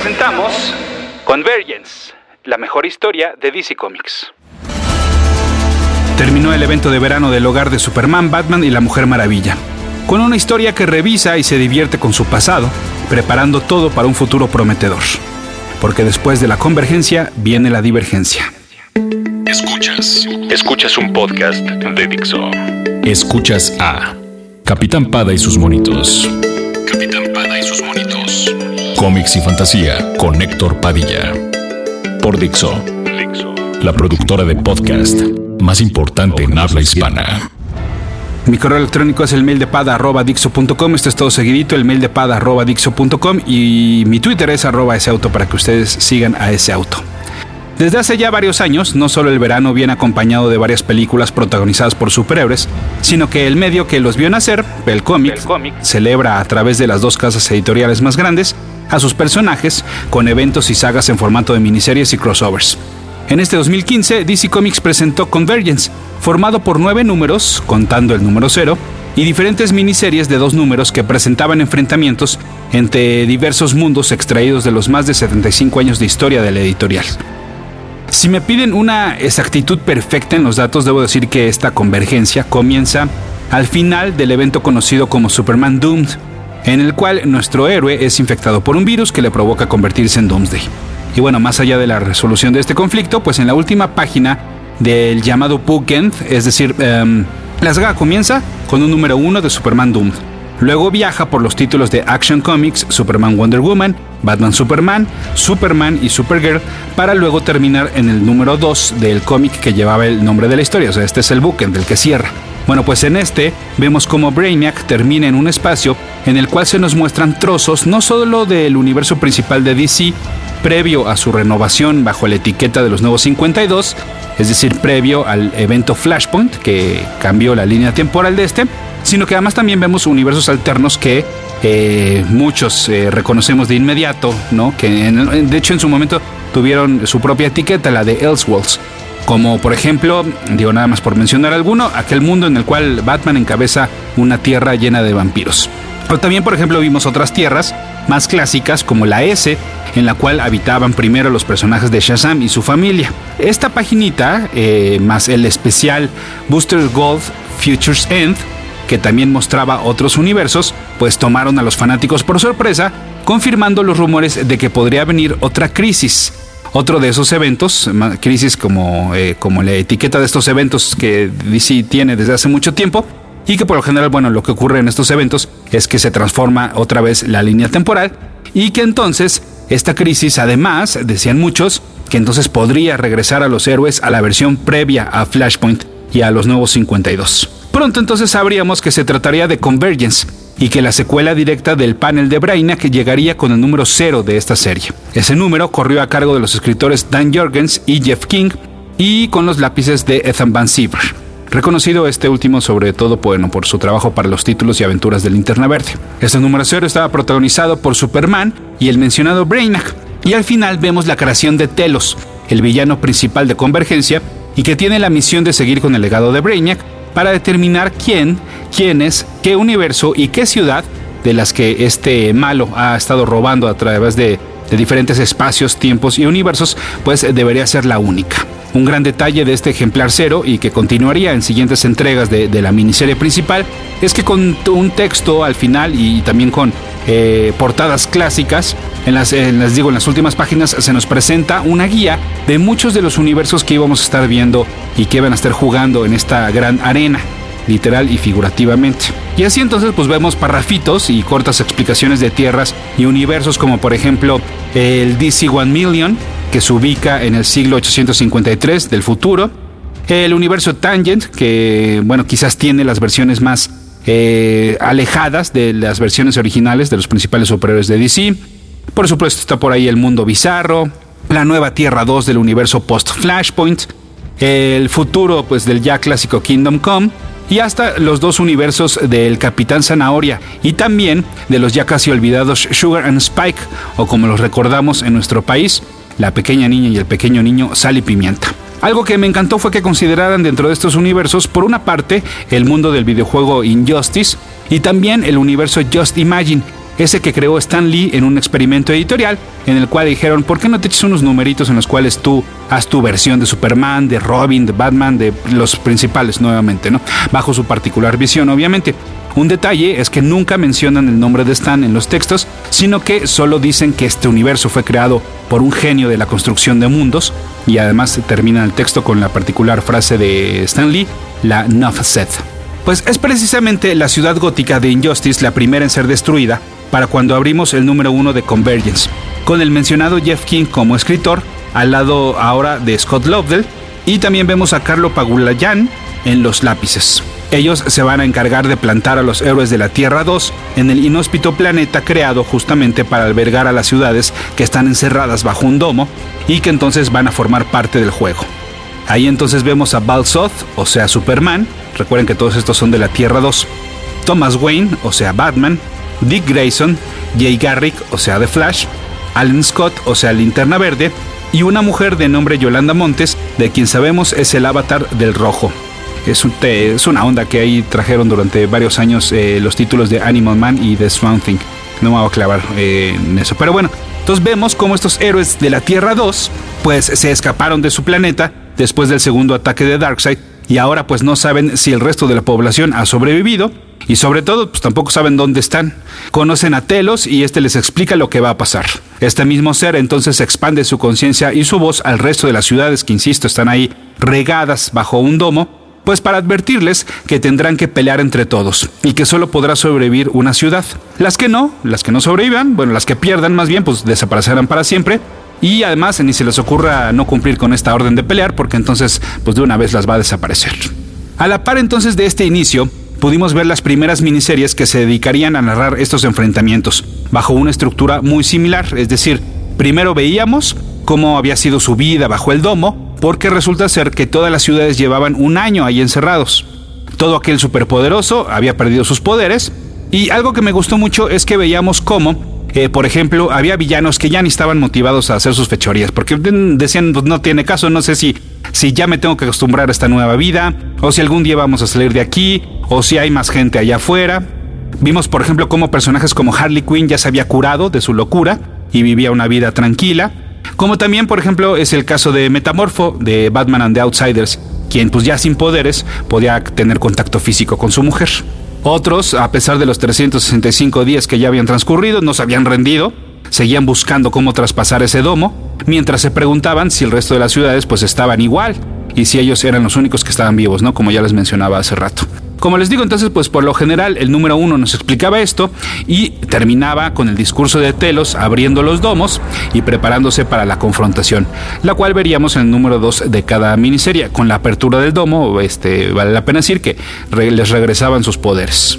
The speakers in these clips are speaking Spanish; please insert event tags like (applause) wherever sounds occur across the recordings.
presentamos Convergence, la mejor historia de DC Comics. Terminó el evento de verano del hogar de Superman, Batman y la Mujer Maravilla, con una historia que revisa y se divierte con su pasado, preparando todo para un futuro prometedor. Porque después de la convergencia viene la divergencia. Escuchas. Escuchas un podcast de Dixo. Escuchas a Capitán Pada y sus monitos. Cómics y fantasía con Héctor Padilla. Por Dixo. Dixo. La productora de podcast más importante en habla hispana. Mi correo electrónico es el mail de pada Esto es todo seguidito, el mail de pada y mi Twitter es arroba ese auto para que ustedes sigan a ese auto. Desde hace ya varios años, no solo el verano viene acompañado de varias películas protagonizadas por superhéroes, sino que el medio que los vio nacer, el cómic, celebra a través de las dos casas editoriales más grandes a sus personajes con eventos y sagas en formato de miniseries y crossovers. En este 2015, DC Comics presentó Convergence, formado por nueve números, contando el número cero, y diferentes miniseries de dos números que presentaban enfrentamientos entre diversos mundos extraídos de los más de 75 años de historia de la editorial. Si me piden una exactitud perfecta en los datos, debo decir que esta convergencia comienza al final del evento conocido como Superman Doomed, en el cual nuestro héroe es infectado por un virus que le provoca convertirse en Doomsday. Y bueno, más allá de la resolución de este conflicto, pues en la última página del llamado Bookend, es decir, em, la saga comienza con un número uno de Superman Doomed Luego viaja por los títulos de Action Comics, Superman Wonder Woman, Batman Superman, Superman y Supergirl, para luego terminar en el número 2 del cómic que llevaba el nombre de la historia. O sea, este es el bookend del que cierra. Bueno, pues en este vemos como Brainiac termina en un espacio en el cual se nos muestran trozos no solo del universo principal de DC, previo a su renovación bajo la etiqueta de los nuevos 52, es decir, previo al evento Flashpoint que cambió la línea temporal de este, sino que además también vemos universos alternos que eh, muchos eh, reconocemos de inmediato, ¿no? Que de hecho en su momento tuvieron su propia etiqueta, la de Elseworlds. Como por ejemplo, digo nada más por mencionar alguno, aquel mundo en el cual Batman encabeza una tierra llena de vampiros. Pero también, por ejemplo, vimos otras tierras más clásicas como la S, en la cual habitaban primero los personajes de Shazam y su familia. Esta paginita, eh, más el especial Booster Gold Futures End, que también mostraba otros universos, pues tomaron a los fanáticos por sorpresa, confirmando los rumores de que podría venir otra crisis. Otro de esos eventos, crisis como, eh, como la etiqueta de estos eventos que DC tiene desde hace mucho tiempo, y que por lo general, bueno, lo que ocurre en estos eventos es que se transforma otra vez la línea temporal y que entonces esta crisis, además, decían muchos, que entonces podría regresar a los héroes a la versión previa a Flashpoint y a los nuevos 52. Pronto entonces sabríamos que se trataría de Convergence y que la secuela directa del panel de que llegaría con el número cero de esta serie. Ese número corrió a cargo de los escritores Dan Jorgens y Jeff King y con los lápices de Ethan Van Siever. Reconocido este último sobre todo por su trabajo para los títulos y aventuras del Linterna Verde. Este número cero estaba protagonizado por Superman y el mencionado Brainiac. Y al final vemos la creación de Telos, el villano principal de Convergencia, y que tiene la misión de seguir con el legado de Brainiac para determinar quién, quiénes, qué universo y qué ciudad de las que este malo ha estado robando a través de, diferentes espacios, tiempos y universos, pues debería ser la única. Un gran detalle de este ejemplar cero y que continuaría en siguientes entregas de, la miniserie principal es que con un texto al final y también con eh, portadas clásicas, en las, digo, en las últimas páginas se nos presenta una guía de muchos de los universos que íbamos a estar viendo y que iban a estar jugando en esta gran arena literal y figurativamente. Y así entonces pues vemos parrafitos y cortas explicaciones de tierras y universos como por ejemplo el DC One Million, que se ubica en el siglo 853 del futuro. El universo Tangent, que bueno, quizás tiene las versiones más eh, alejadas de las versiones originales de los principales superhéroes de DC. Por supuesto está por ahí el mundo bizarro, la nueva Tierra 2 del universo post-Flashpoint, el futuro pues del ya clásico Kingdom Come y hasta los dos universos del Capitán Zanahoria y también de los ya casi olvidados Sugar and Spike o como los recordamos en nuestro país, la pequeña niña y el pequeño niño Sal y Pimienta. Algo que me encantó fue que consideraran dentro de estos universos, por una parte, el mundo del videojuego Injustice y también el universo Just Imagine, ese que creó Stan Lee en un experimento editorial en el cual dijeron, ¿por qué no te echas unos numeritos en los cuales tú haz tu versión de Superman, de Robin, de Batman, de los principales nuevamente, ¿no? Bajo su particular visión, obviamente. Un detalle es que nunca mencionan el nombre de Stan en los textos, sino que solo dicen que este universo fue creado por un genio de la construcción de mundos, y además termina el texto con la particular frase de Stan Lee, la Nuff Set. Pues es precisamente la ciudad gótica de Injustice la primera en ser destruida para cuando abrimos el número uno de Convergence, con el mencionado Jeff King como escritor, al lado ahora de Scott Lovell, y también vemos a Carlo Pagulayan en los lápices. Ellos se van a encargar de plantar a los héroes de la Tierra 2 en el inhóspito planeta creado justamente para albergar a las ciudades que están encerradas bajo un domo y que entonces van a formar parte del juego. Ahí entonces vemos a Balzoth, o sea Superman, recuerden que todos estos son de la Tierra 2, Thomas Wayne, o sea Batman, Dick Grayson, Jay Garrick, o sea The Flash, Alan Scott, o sea Linterna Verde, y una mujer de nombre Yolanda Montes, de quien sabemos es el avatar del rojo. Es, es una onda que ahí trajeron durante varios años eh, los títulos de Animal Man y The Swan Thing. No me voy a clavar eh, en eso. Pero bueno, entonces vemos cómo estos héroes de la Tierra 2 pues se escaparon de su planeta después del segundo ataque de Darkseid y ahora pues no saben si el resto de la población ha sobrevivido y sobre todo pues tampoco saben dónde están. Conocen a Telos y este les explica lo que va a pasar. Este mismo ser entonces expande su conciencia y su voz al resto de las ciudades que insisto están ahí regadas bajo un domo pues para advertirles que tendrán que pelear entre todos y que solo podrá sobrevivir una ciudad. Las que no, las que no sobrevivan, bueno, las que pierdan más bien, pues desaparecerán para siempre y además ni se les ocurra no cumplir con esta orden de pelear porque entonces pues de una vez las va a desaparecer. A la par entonces de este inicio, pudimos ver las primeras miniseries que se dedicarían a narrar estos enfrentamientos, bajo una estructura muy similar, es decir, primero veíamos cómo había sido su vida bajo el domo, porque resulta ser que todas las ciudades llevaban un año ahí encerrados. Todo aquel superpoderoso había perdido sus poderes, y algo que me gustó mucho es que veíamos cómo por ejemplo, había villanos que ya ni estaban motivados a hacer sus fechorías, porque decían, pues, no tiene caso, no sé si, si ya me tengo que acostumbrar a esta nueva vida, o si algún día vamos a salir de aquí, o si hay más gente allá afuera. Vimos, por ejemplo, cómo personajes como Harley Quinn ya se había curado de su locura y vivía una vida tranquila. Como también, por ejemplo, es el caso de Metamorfo, de Batman and the Outsiders, quien pues ya sin poderes podía tener contacto físico con su mujer. Otros, a pesar de los 365 días que ya habían transcurrido, no se habían rendido, seguían buscando cómo traspasar ese domo, mientras se preguntaban si el resto de las ciudades pues estaban igual y si ellos eran los únicos que estaban vivos, ¿no? Como ya les mencionaba hace rato. Como les digo, entonces, pues por lo general el número uno nos explicaba esto y terminaba con el discurso de Telos abriendo los domos y preparándose para la confrontación, la cual veríamos en el número dos de cada miniserie. Con la apertura del domo, este, vale la pena decir que les regresaban sus poderes.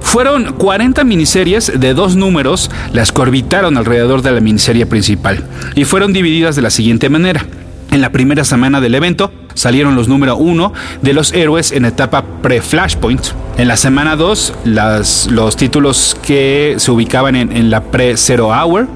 Fueron 40 miniseries de dos números las que orbitaron alrededor de la miniserie principal y fueron divididas de la siguiente manera. En la primera semana del evento salieron los número uno de los héroes en etapa pre-Flashpoint. En la semana 2, los títulos que se ubicaban en, la pre-Zero Hour.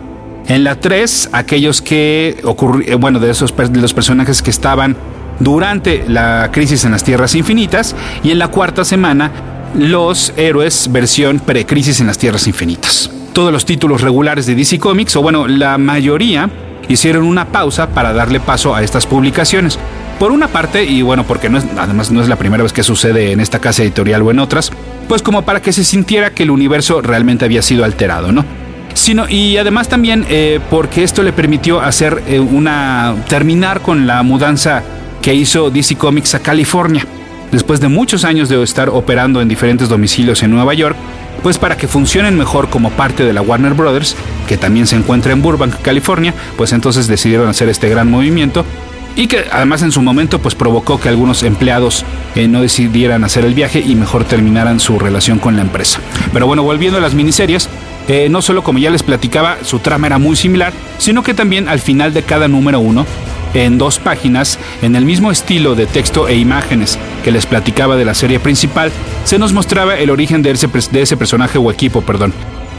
En la 3, aquellos que ocurrieron, eh, bueno, de esos de los personajes que estaban durante la crisis en las Tierras Infinitas. Y en la cuarta semana, los héroes versión pre-crisis en las Tierras Infinitas. Todos los títulos regulares de DC Comics, o bueno, la mayoría, hicieron una pausa para darle paso a estas publicaciones. Por una parte, y bueno, porque no es, además no es la primera vez que sucede en esta casa editorial o en otras, pues como para que se sintiera que el universo realmente había sido alterado, ¿no? Sino, y además también eh, porque esto le permitió hacer eh, una. terminar con la mudanza que hizo DC Comics a California. Después de muchos años de estar operando en diferentes domicilios en Nueva York, pues para que funcionen mejor como parte de la Warner Brothers, que también se encuentra en Burbank, California, pues entonces decidieron hacer este gran movimiento y que además en su momento pues provocó que algunos empleados eh, no decidieran hacer el viaje y mejor terminaran su relación con la empresa. Pero bueno, volviendo a las miniseries, eh, no solo como ya les platicaba, su trama era muy similar, sino que también al final de cada número uno en dos páginas, en el mismo estilo de texto e imágenes que les platicaba de la serie principal, se nos mostraba el origen de ese, de ese personaje o equipo, perdón,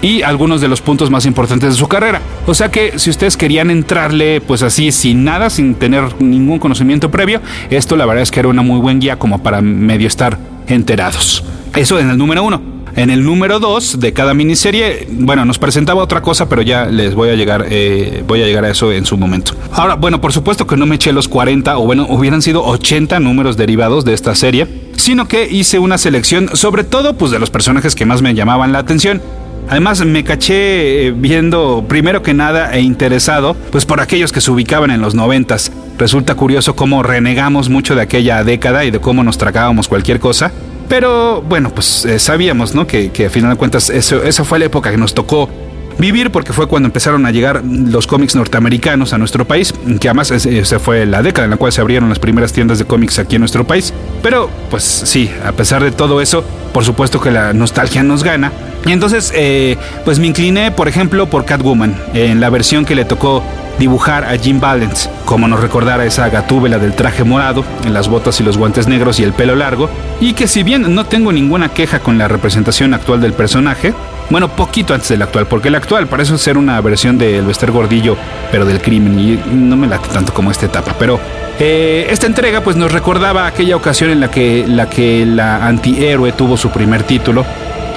y algunos de los puntos más importantes de su carrera. O sea que si ustedes querían entrarle pues así sin nada, sin tener ningún conocimiento previo, esto la verdad es que era una muy buen guía como para medio estar enterados. Eso en el número uno. en el número 2 de cada miniserie, bueno, nos presentaba otra cosa, pero ya les voy a llegar, eh, voy a llegar a eso en su momento. Ahora, bueno, por supuesto que no me eché los 40 o bueno, hubieran sido 80 números derivados de esta serie, sino que hice una selección sobre todo pues de los personajes que más me llamaban la atención. Además me caché eh, viendo primero que nada e interesado pues por aquellos que se ubicaban en los noventas. Resulta curioso cómo renegamos mucho de aquella década y de cómo nos tragábamos cualquier cosa. Pero bueno, pues eh, sabíamos, ¿no? Que, que a final de cuentas eso, esa fue la época que nos tocó vivir porque fue cuando empezaron a llegar los cómics norteamericanos a nuestro país, que además esa fue la década en la cual se abrieron las primeras tiendas de cómics aquí en nuestro país. Pero pues sí, a pesar de todo eso, por supuesto que la nostalgia nos gana. Y entonces, eh, pues me incliné, por ejemplo, por Catwoman, en la versión que le tocó dibujar a Jim Valence, como nos recordara esa gatúbela del traje morado, en las botas y los guantes negros y el pelo largo, y que si bien no tengo ninguna queja con la representación actual del personaje, bueno, poquito antes del actual, porque el actual parece ser una versión del Bester Gordillo, pero del crimen, y no me late tanto como esta etapa, pero eh, esta entrega pues nos recordaba aquella ocasión en la que la, que la antihéroe tuvo su primer título,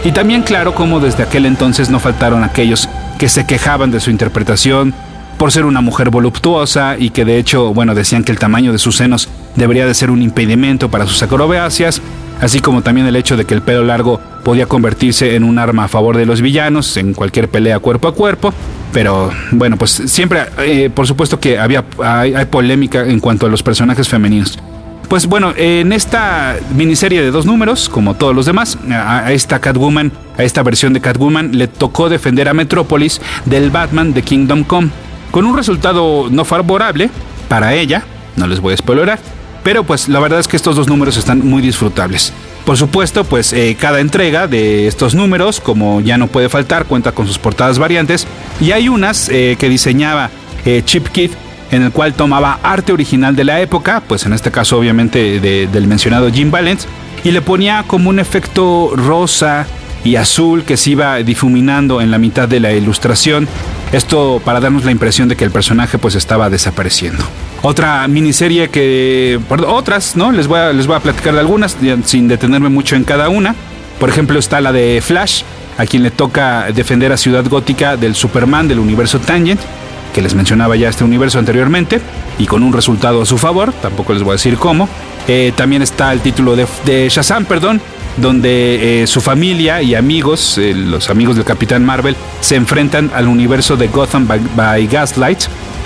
y también claro como desde aquel entonces no faltaron aquellos que se quejaban de su interpretación, por ser una mujer voluptuosa y que de hecho, bueno, decían que el tamaño de sus senos debería de ser un impedimento para sus acrobacias, así como también el hecho de que el pelo largo podía convertirse en un arma a favor de los villanos en cualquier pelea cuerpo a cuerpo. Pero bueno, pues siempre, eh, por supuesto que había, hay, polémica en cuanto a los personajes femeninos. Pues bueno, en esta miniserie de dos números, como todos los demás, a esta Catwoman, a esta versión de Catwoman, le tocó defender a Metrópolis del Batman de Kingdom Come con un resultado no favorable para ella, no les voy a spoilerar, pero pues la verdad es que estos dos números están muy disfrutables. Por supuesto, pues eh, cada entrega de estos números, como ya no puede faltar, cuenta con sus portadas variantes y hay unas eh, que diseñaba eh, Chip Kid en el cual tomaba arte original de la época, pues en este caso obviamente del mencionado Jim Valence, y le ponía como un efecto rosa y azul que se iba difuminando en la mitad de la ilustración esto para darnos la impresión de que el personaje pues estaba desapareciendo. Otra miniserie que... otras, ¿no? Les voy, a, les voy a platicar de algunas sin detenerme mucho en cada una. Por ejemplo está la de Flash, a quien le toca defender a Ciudad Gótica del Superman del universo Tangent, que les mencionaba ya este universo anteriormente, y con un resultado a su favor, tampoco les voy a decir cómo. Eh, también está el título de, de Shazam, perdón, donde eh, su familia y amigos, eh, los amigos del Capitán Marvel, se enfrentan al universo de Gotham by, Gaslight.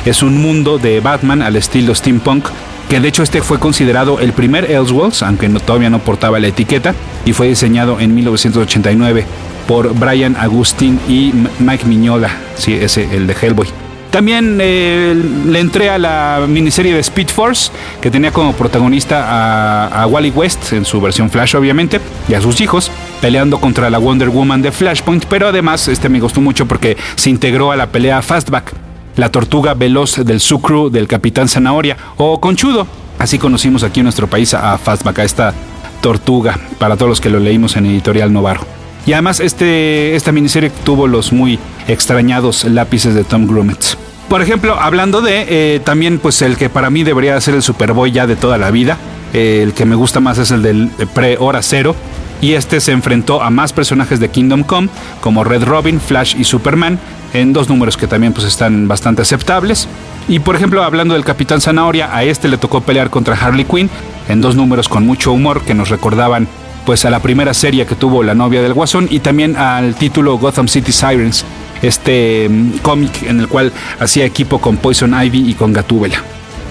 Es un mundo de Batman al estilo steampunk, que de hecho este fue considerado el primer Elseworlds, aunque no, todavía no portaba la etiqueta, y fue diseñado en 1989 por Brian Agustín y Mike Miñola, sí, ese, el de Hellboy. También eh, le entré a la miniserie de Speed Force, que tenía como protagonista a, Wally West, en su versión Flash obviamente, y a sus hijos, peleando contra la Wonder Woman de Flashpoint, pero además este me gustó mucho porque se integró a la pelea Fastback, la tortuga veloz del Sucru del Capitán Zanahoria, o Conchudo, así conocimos aquí en nuestro país a Fastback, a esta tortuga, para todos los que lo leímos en Editorial Novaro. Y además este, esta miniserie tuvo los muy extrañados lápices de Tom Grummett. Por ejemplo, hablando de eh, también pues el que para mí debería ser el Superboy ya de toda la vida, eh, el que me gusta más es el del pre-hora cero, y este se enfrentó a más personajes de Kingdom Come como Red Robin, Flash y Superman en dos números que también pues están bastante aceptables. Y por ejemplo, hablando del Capitán Zanahoria, a este le tocó pelear contra Harley Quinn en dos números con mucho humor que nos recordaban pues a la primera serie que tuvo la novia del Guasón y también al título Gotham City Sirens, este mm, cómic en el cual hacía equipo con Poison Ivy y con Gatúbela.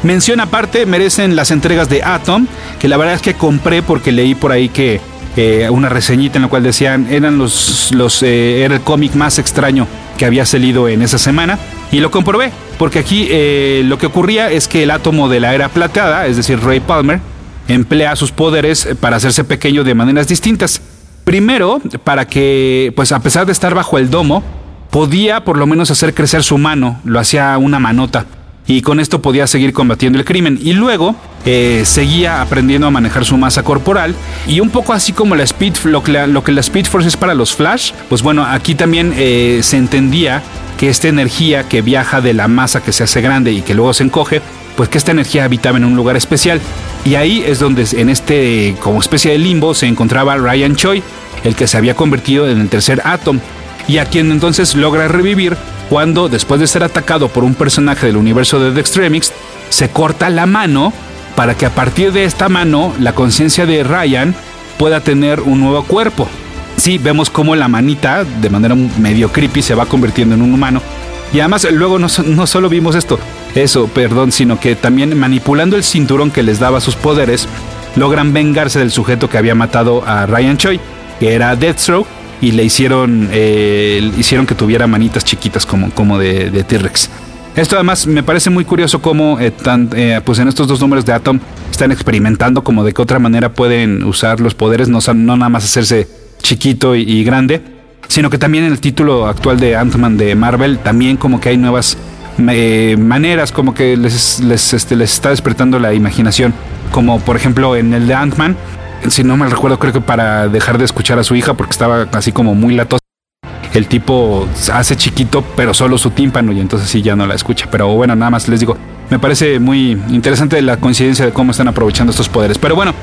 Mención aparte merecen las entregas de Atom, que la verdad es que compré porque leí por ahí que eh, una reseñita en la cual decían eran los, los eh, era el cómic más extraño que había salido en esa semana y lo comprobé porque aquí eh, lo que ocurría es que el átomo de la era plateada, es decir Ray Palmer, emplea sus poderes para hacerse pequeño de maneras distintas. Primero, para que, pues a pesar de estar bajo el domo, podía por lo menos hacer crecer su mano, lo hacía una manota, y con esto podía seguir combatiendo el crimen. Y luego, eh, seguía aprendiendo a manejar su masa corporal y un poco así como la Speed, lo que la, lo que la Speed Force es para los Flash, pues bueno, aquí también eh, se entendía que esta energía que viaja de la masa que se hace grande y que luego se encoge, pues que esta energía habitaba en un lugar especial. Y ahí es donde en este como especie de limbo se encontraba Ryan Choi, el que se había convertido en el tercer Atom, y a quien entonces logra revivir cuando, después de ser atacado por un personaje del universo de The Extremix, se corta la mano para que a partir de esta mano la conciencia de Ryan pueda tener un nuevo cuerpo. Sí, vemos cómo la manita, de manera medio creepy, se va convirtiendo en un humano. Y además luego no, no solo vimos esto, eso, perdón, sino que también manipulando el cinturón que les daba sus poderes, logran vengarse del sujeto que había matado a Ryan Choi, que era Deathstroke, y le hicieron, eh, hicieron que tuviera manitas chiquitas como, como de, T-Rex. Esto además me parece muy curioso cómo eh, eh, pues en estos dos números de Atom están experimentando como de qué otra manera pueden usar los poderes, no, no nada más hacerse chiquito y, grande, sino que también en el título actual de Ant-Man de Marvel también como que hay nuevas maneras, como que les, les, este, les está despertando la imaginación, como por ejemplo en el de Ant-Man, si no me recuerdo creo que para dejar de escuchar a su hija porque estaba así como muy latosa el tipo hace chiquito, pero solo su tímpano y entonces sí ya no la escucha. Pero bueno, nada más les digo, me parece muy interesante la coincidencia de cómo están aprovechando estos poderes. Pero bueno,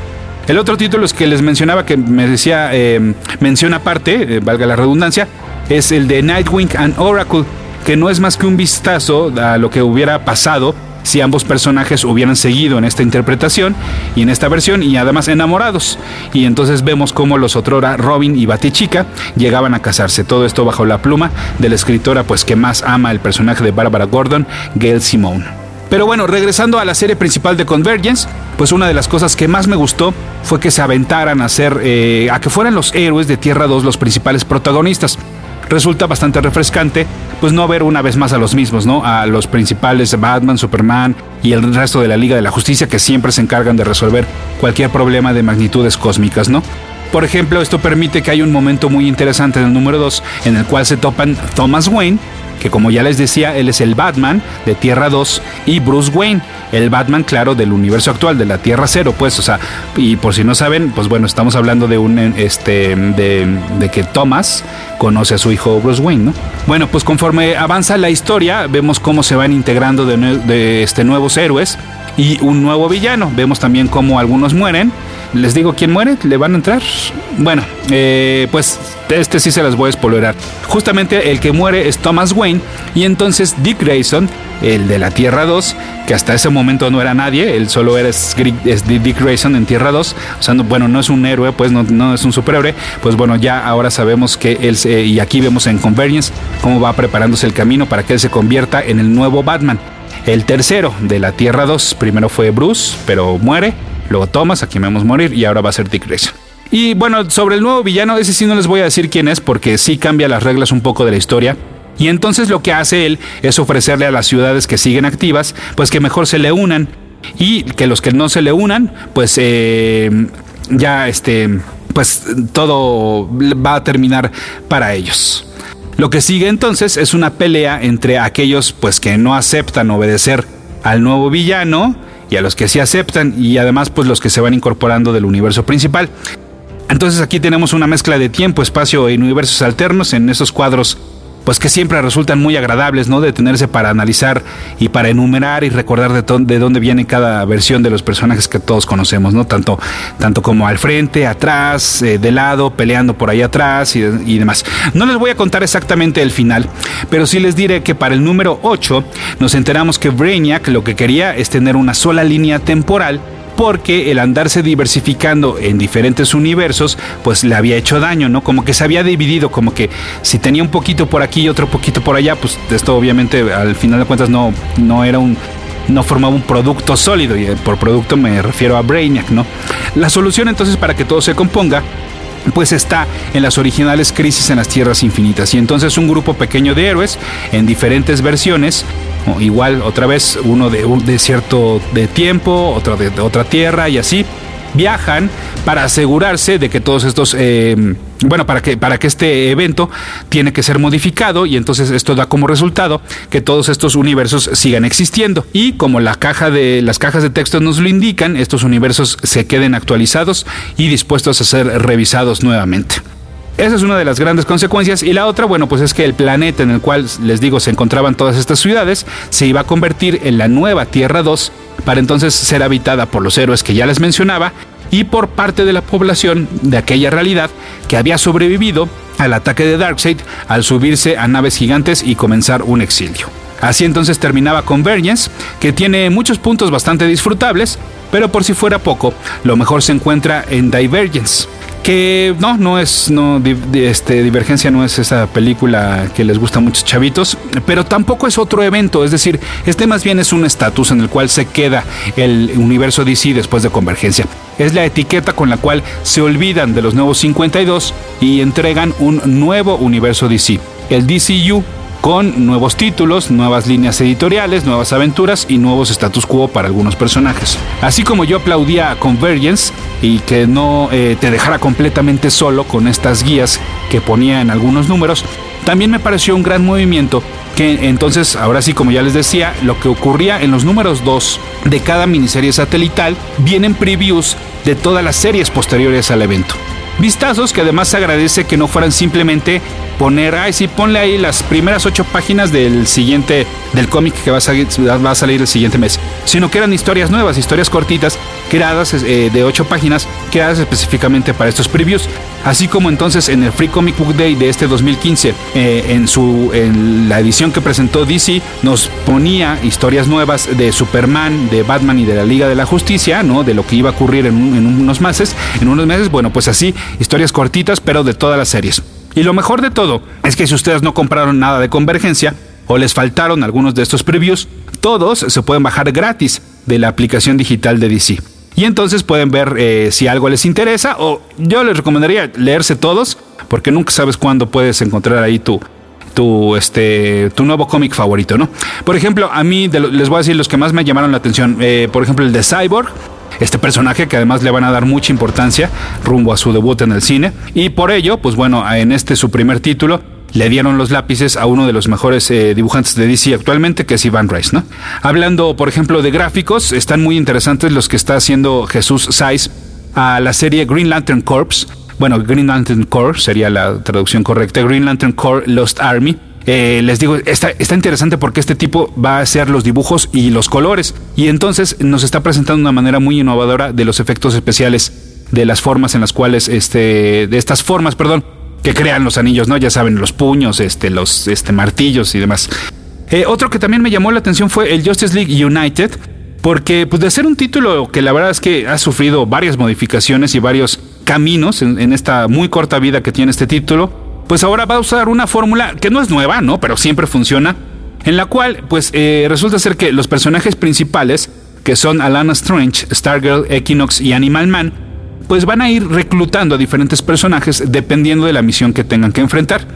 el otro título es que les mencionaba, que me decía, eh, mención aparte, eh, valga la redundancia, es el de Nightwing and Oracle, que no es más que un vistazo a lo que hubiera pasado si ambos personajes hubieran seguido en esta interpretación y en esta versión y además enamorados. Y entonces vemos cómo los otrora Robin y Batichica llegaban a casarse. Todo esto bajo la pluma de la escritora pues que más ama el personaje de Barbara Gordon, Gail Simone. Pero bueno, regresando a la serie principal de Convergence, pues una de las cosas que más me gustó fue que se aventaran a hacer, eh, a que fueran los héroes de Tierra 2 los principales protagonistas resulta bastante refrescante, pues no ver una vez más a los mismos, ¿no? A los principales Batman, Superman y el resto de la Liga de la Justicia que siempre se encargan de resolver cualquier problema de magnitudes cósmicas, ¿no? Por ejemplo, esto permite que haya un momento muy interesante en el número 2 en el cual se topan Thomas Wayne, que como ya les decía, él es el Batman de Tierra 2 y Bruce Wayne, el Batman, claro, del universo actual, de la Tierra Cero, pues, o sea, y por si no saben, pues bueno, estamos hablando de un, este, de, que Thomas conoce a su hijo Bruce Wayne, ¿no? Bueno, pues conforme avanza la historia, vemos cómo se van integrando de, de este, nuevos héroes y un nuevo villano. Vemos también cómo algunos mueren les digo quién muere, le van a entrar. Bueno, eh, pues este sí se las voy a spoilerar. Justamente el que muere es Thomas Wayne y entonces Dick Grayson, el de la Tierra 2, que hasta ese momento no era nadie, él solo era Dick Grayson en Tierra 2, o sea, bueno, no es un héroe, pues no, es un superhéroe, pues bueno, ya ahora sabemos que él, y aquí vemos en Convergence cómo va preparándose el camino para que él se convierta en el nuevo Batman. El tercero de la Tierra 2, primero fue Bruce, pero muere. Luego Thomas, aquí vemos morir, y ahora va a ser Dick Grayson. Y bueno, sobre el nuevo villano, ese sí no les voy a decir quién es porque sí cambia las reglas un poco de la historia. Y entonces lo que hace él es ofrecerle a las ciudades que siguen activas, pues que mejor se le unan. Y que los que no se le unan, pues eh, ya este, pues todo va a terminar para ellos. Lo que sigue entonces es una pelea entre aquellos pues que no aceptan obedecer al nuevo villano y a los que sí aceptan y además pues los que se van incorporando del universo principal. Entonces aquí tenemos una mezcla de tiempo, espacio e universos alternos en esos cuadros pues que siempre resultan muy agradables, ¿no? Detenerse para analizar y para enumerar y recordar de, de, dónde viene cada versión de los personajes que todos conocemos, ¿no? Tanto, tanto como al frente, atrás, eh, de lado, peleando por ahí atrás y, y, demás. No les voy a contar exactamente el final, pero sí les diré que para el número 8 nos enteramos que Brainiac lo que quería es tener una sola línea temporal porque el andarse diversificando en diferentes universos, pues le había hecho daño, ¿no? Como que se había dividido, como que si tenía un poquito por aquí y otro poquito por allá, pues esto obviamente al final de cuentas no, no era un no formaba un producto sólido y por producto me refiero a Brainiac, ¿no? La solución entonces para que todo se componga pues está en las originales Crisis en las Tierras Infinitas. Y entonces un grupo pequeño de héroes en diferentes versiones, igual otra vez uno de, de cierto de tiempo, otro de, otra tierra y así, viajan para asegurarse de que todos estos, eh, bueno, para que, para que este evento tiene que ser modificado y entonces esto da como resultado que todos estos universos sigan existiendo. Y como la caja de, las cajas de texto nos lo indican, estos universos se queden actualizados y dispuestos a ser revisados nuevamente. Esa es una de las grandes consecuencias. Y la otra, bueno, pues es que el planeta en el cual, les digo, se encontraban todas estas ciudades, se iba a convertir en la nueva Tierra 2, para entonces ser habitada por los héroes que ya les mencionaba y por parte de la población de aquella realidad que había sobrevivido al ataque de Darkseid al subirse a naves gigantes y comenzar un exilio. Así entonces terminaba Convergence, que tiene muchos puntos bastante disfrutables, pero por si fuera poco, lo mejor se encuentra en Divergence que no, no es, no, este, Divergencia no es esa película que les gusta a muchos chavitos, pero tampoco es otro evento, es decir, este más bien es un estatus en el cual se queda el universo DC después de Convergencia. Es la etiqueta con la cual se olvidan de los nuevos 52 y entregan un nuevo universo DC, el DCU, con nuevos títulos, nuevas líneas editoriales, nuevas aventuras y nuevos status quo para algunos personajes. Así como yo aplaudía a Convergence y que no eh, te dejara completamente solo con estas guías que ponía en algunos números, también me pareció un gran movimiento que entonces, ahora sí, como ya les decía, lo que ocurría en los números 2 de cada miniserie satelital vienen previews de todas las series posteriores al evento. Vistazos que además agradece que no fueran simplemente poner, ay, sí, ponle ahí las primeras ocho páginas del siguiente, del cómic que va a, salir, el siguiente mes, sino que eran historias nuevas, historias cortitas, creadas eh, de ocho páginas, creadas específicamente para estos previews, así como entonces en el Free Comic Book Day de este 2015, eh, en, su, en la edición que presentó DC, nos ponía historias nuevas de Superman, de Batman y de la Liga de la Justicia, ¿no? De lo que iba a ocurrir en unos meses, en unos meses, bueno, pues así, historias cortitas, pero de todas las series. Y lo mejor de todo es que si ustedes no compraron nada de Convergencia o les faltaron algunos de estos previews, todos se pueden bajar gratis de la aplicación digital de DC. Y entonces pueden ver eh, si algo les interesa o yo les recomendaría leerse todos porque nunca sabes cuándo puedes encontrar ahí tu, tu, este, tu nuevo cómic favorito, ¿no? Por ejemplo, a mí les voy a decir los que más me llamaron la atención. Eh, por ejemplo, el de Cyborg este personaje que además le van a dar mucha importancia rumbo a su debut en el cine. Y por ello, pues bueno, en este su primer título, le dieron los lápices a uno de los mejores eh, dibujantes de DC actualmente, que es Ivan Rice, ¿no? Hablando, por ejemplo, de gráficos, están muy interesantes los que está haciendo Jesús Saiz a la serie Green Lantern Corps. Bueno, Green Lantern Corps sería la traducción correcta. Green Lantern Corps Lost Army eh, les digo, está, está interesante porque este tipo va a hacer los dibujos y los colores. Y entonces nos está presentando una manera muy innovadora de los efectos especiales, de las formas en las cuales, este, de estas formas, perdón, que crean los anillos, ¿no? Ya saben, los puños, este, los este, martillos y demás. Eh, otro que también me llamó la atención fue el Justice League United, porque pues de ser un título que la verdad es que ha sufrido varias modificaciones y varios caminos en esta muy corta vida que tiene este título, pues ahora va a usar una fórmula que no es nueva, ¿no? Pero siempre funciona, en la cual, pues eh, resulta ser que los personajes principales, que son Alana Strange, Stargirl, Equinox y Animal Man, pues van a ir reclutando a diferentes personajes dependiendo de la misión que tengan que enfrentar.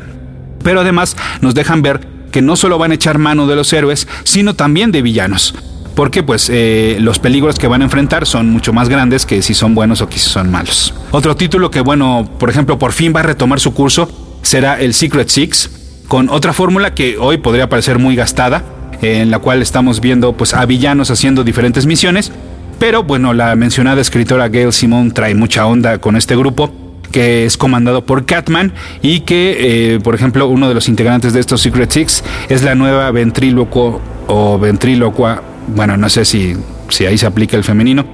Pero además nos dejan ver que no solo van a echar mano de los héroes, sino también de villanos. Porque pues eh, los peligros que van a enfrentar son mucho más grandes que si son buenos o que si son malos. Otro título que bueno, por ejemplo, por fin va a retomar su curso será el Secret Six, con otra fórmula que hoy podría parecer muy gastada, en la cual estamos viendo pues, a villanos haciendo diferentes misiones. Pero bueno, la mencionada escritora Gail Simon trae mucha onda con este grupo que es comandado por Catman y que, eh, por ejemplo, uno de los integrantes de estos Secret Six es la nueva ventrílocuo o ventrílocua, bueno, no sé si, si ahí se aplica el femenino,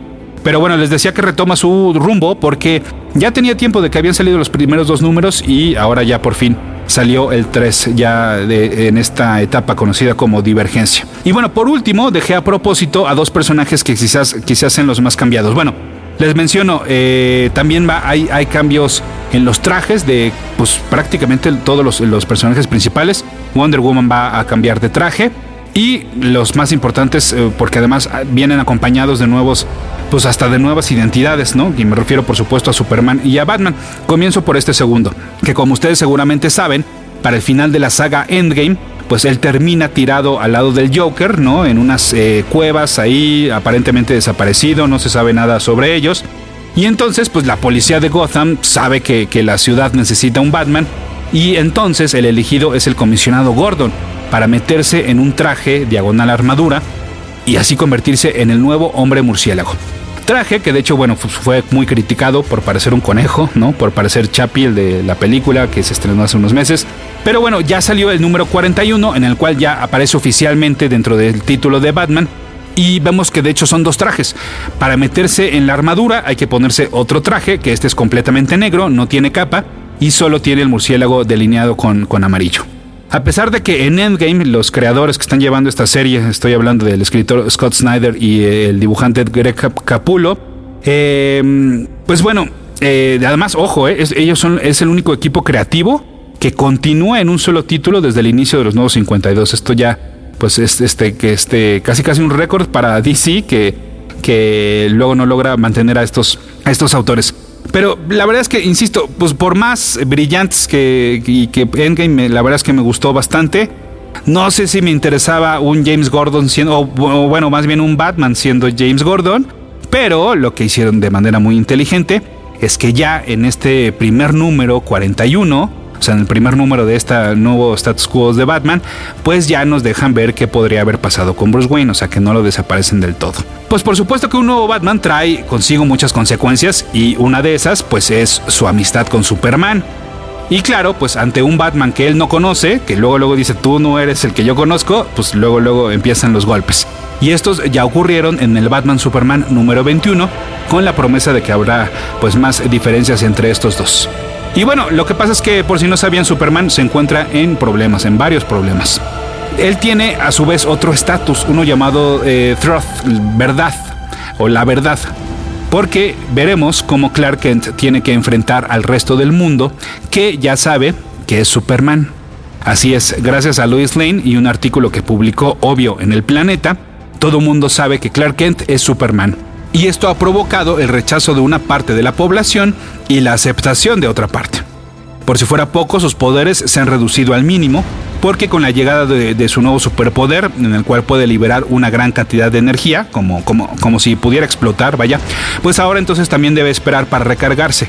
pero bueno, les decía que retoma su rumbo porque ya tenía tiempo de que habían salido los primeros dos números y ahora ya por fin salió el 3 ya de, en esta etapa conocida como Divergencia. Y bueno, por último, dejé a propósito a dos personajes que quizás, quizás sean los más cambiados. Bueno, les menciono, eh, también hay, hay cambios en los trajes de pues, prácticamente todos los, los personajes principales. Wonder Woman va a cambiar de traje y los más importantes, eh, porque además ah, vienen acompañados de nuevos, pues hasta de nuevas identidades, ¿no? Y me refiero por supuesto a Superman y a Batman. Comienzo por este segundo, que como ustedes seguramente saben, para el final de la saga Endgame, pues él termina tirado al lado del Joker, ¿no? En unas eh, cuevas ahí, aparentemente desaparecido, no se sabe nada sobre ellos. Y entonces, pues la policía de Gotham sabe que, que la ciudad necesita un Batman y entonces el elegido es el comisionado Gordon para meterse en un traje diagonal armadura y así convertirse en el nuevo hombre murciélago. Traje que de hecho, bueno, fue muy criticado por parecer un conejo, ¿no? Por parecer Chappie, el de la película que se estrenó hace unos meses. Pero bueno, ya salió el número 41 en el cual ya aparece oficialmente dentro del título de Batman y vemos que de hecho son dos trajes. Para meterse en la armadura hay que ponerse otro traje, que este es completamente negro, no tiene capa y solo tiene el murciélago delineado con, con amarillo. A pesar de que en Endgame los creadores que están llevando esta serie, estoy hablando del escritor Scott Snyder y el dibujante Greg Capullo, eh, pues bueno, eh, además, ojo, eh, ellos son, es el único equipo creativo que continúa en un solo título desde el inicio de los nuevos 52. Esto ya, pues, es este, que este, casi casi un récord para DC que, que luego no logra mantener a estos, a estos autores. Pero la verdad es que, insisto, pues por más brillantes que, Endgame, la verdad es que me gustó bastante. No sé si me interesaba un James Gordon siendo, o bueno, más bien un Batman siendo James Gordon, pero lo que hicieron de manera muy inteligente es que ya en este primer número 41, o sea, en el primer número de este nuevo status quo de Batman, pues ya nos dejan ver qué podría haber pasado con Bruce Wayne, o sea, que no lo desaparecen del todo. Pues por supuesto que un nuevo Batman trae consigo muchas consecuencias y una de esas pues es su amistad con Superman. Y claro, pues ante un Batman que él no conoce, que luego luego dice tú no eres el que yo conozco, pues luego luego empiezan los golpes. Y estos ya ocurrieron en el Batman Superman número 21, con la promesa de que habrá pues más diferencias entre estos dos. Y bueno, lo que pasa es que por si no sabían, Superman se encuentra en problemas, en varios problemas. Él tiene a su vez otro estatus, uno llamado eh, Truth, verdad, o la verdad. Porque veremos cómo Clark Kent tiene que enfrentar al resto del mundo que ya sabe que es Superman. Así es, gracias a Lois Lane y un artículo que publicó Obvio en el Planeta, todo mundo sabe que Clark Kent es Superman y esto ha provocado el rechazo de una parte de la población y la aceptación de otra parte. Por si fuera poco, sus poderes se han reducido al mínimo, porque con la llegada de, su nuevo superpoder, en el cual puede liberar una gran cantidad de energía, como, como, como si pudiera explotar, vaya, pues ahora entonces también debe esperar para recargarse.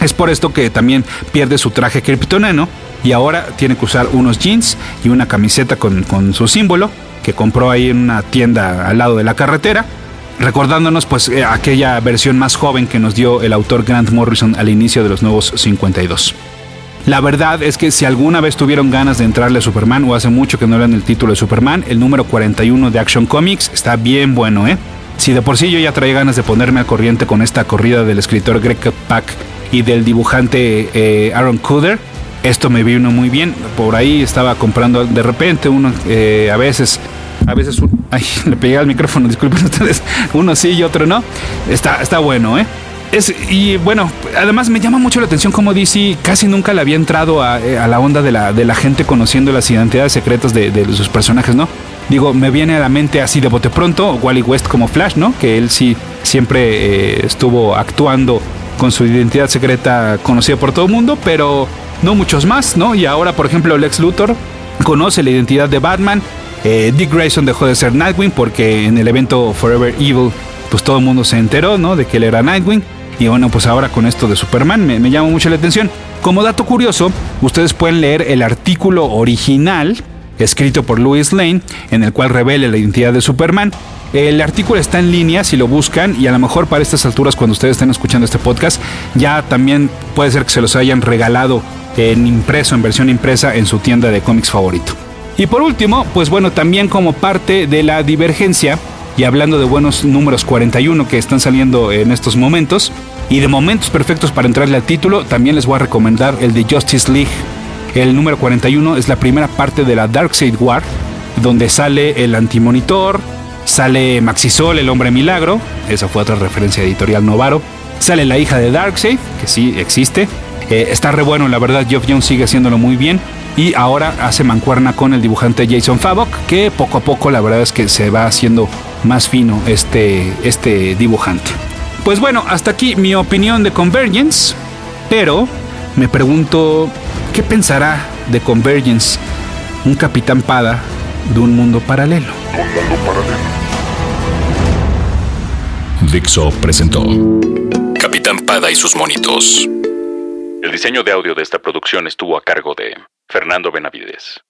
Es por esto que también pierde su traje kryptoneno y ahora tiene que usar unos jeans y una camiseta con, con su símbolo que compró ahí en una tienda al lado de la carretera recordándonos pues eh, aquella versión más joven que nos dio el autor Grant Morrison al inicio de los nuevos 52. La verdad es que si alguna vez tuvieron ganas de entrarle a Superman o hace mucho que no lean el título de Superman, el número 41 de Action Comics está bien bueno, ¿eh? Si de por sí yo ya traía ganas de ponerme al corriente con esta corrida del escritor Greg Pak y del dibujante eh, Aaron Cooder, esto me vino muy bien. Por ahí estaba comprando de repente uno, eh, a veces a veces (laughs) ay, le pegué al micrófono, disculpen (laughs) ustedes, uno sí y otro no. Está, está bueno, ¿eh? Es, y bueno, además me llama mucho la atención como DC casi nunca le había entrado a, eh, la onda de la, de la gente conociendo las identidades secretas de, sus personajes, ¿no? Digo, me viene a la mente así de bote pronto Wally West como Flash, ¿no? Que él sí siempre eh, estuvo actuando con su identidad secreta conocida por todo el mundo, pero no muchos más, ¿no? Y ahora, por ejemplo, Lex Luthor conoce la identidad de Batman, eh, Dick Grayson dejó de ser Nightwing porque en el evento Forever Evil, pues todo el mundo se enteró, ¿no? De que él era Nightwing. Y bueno, pues ahora con esto de Superman me, llama mucho la atención. Como dato curioso, ustedes pueden leer el artículo original escrito por Louis Lane, en el cual revela la identidad de Superman. El artículo está en línea si lo buscan y a lo mejor para estas alturas cuando ustedes estén escuchando este podcast ya también puede ser que se los hayan regalado en impreso, en versión impresa en su tienda de cómics favorito. Y por último, pues bueno, también como parte de la divergencia, y hablando de buenos números 41 que están saliendo en estos momentos, y de momentos perfectos para entrarle al título, también les voy a recomendar el de Justice League. El número 41 es la primera parte de la Darkseid War, donde sale el antimonitor, sale Maxisol, el hombre milagro, esa fue otra referencia editorial Novaro, sale la hija de Darkseid, que sí existe, eh, está re bueno, la verdad, Geoff Jones sigue haciéndolo muy bien y ahora hace mancuerna con el dibujante Jason Favok, que poco a poco la verdad es que se va haciendo más fino este, este dibujante. Pues bueno, hasta aquí mi opinión de Convergence, pero me pregunto, ¿qué pensará de Convergence un capitán Pada de un mundo paralelo? Dixo presentó Capitán Pada y sus monitos. El diseño de audio de esta producción estuvo a cargo de Fernando Benavides.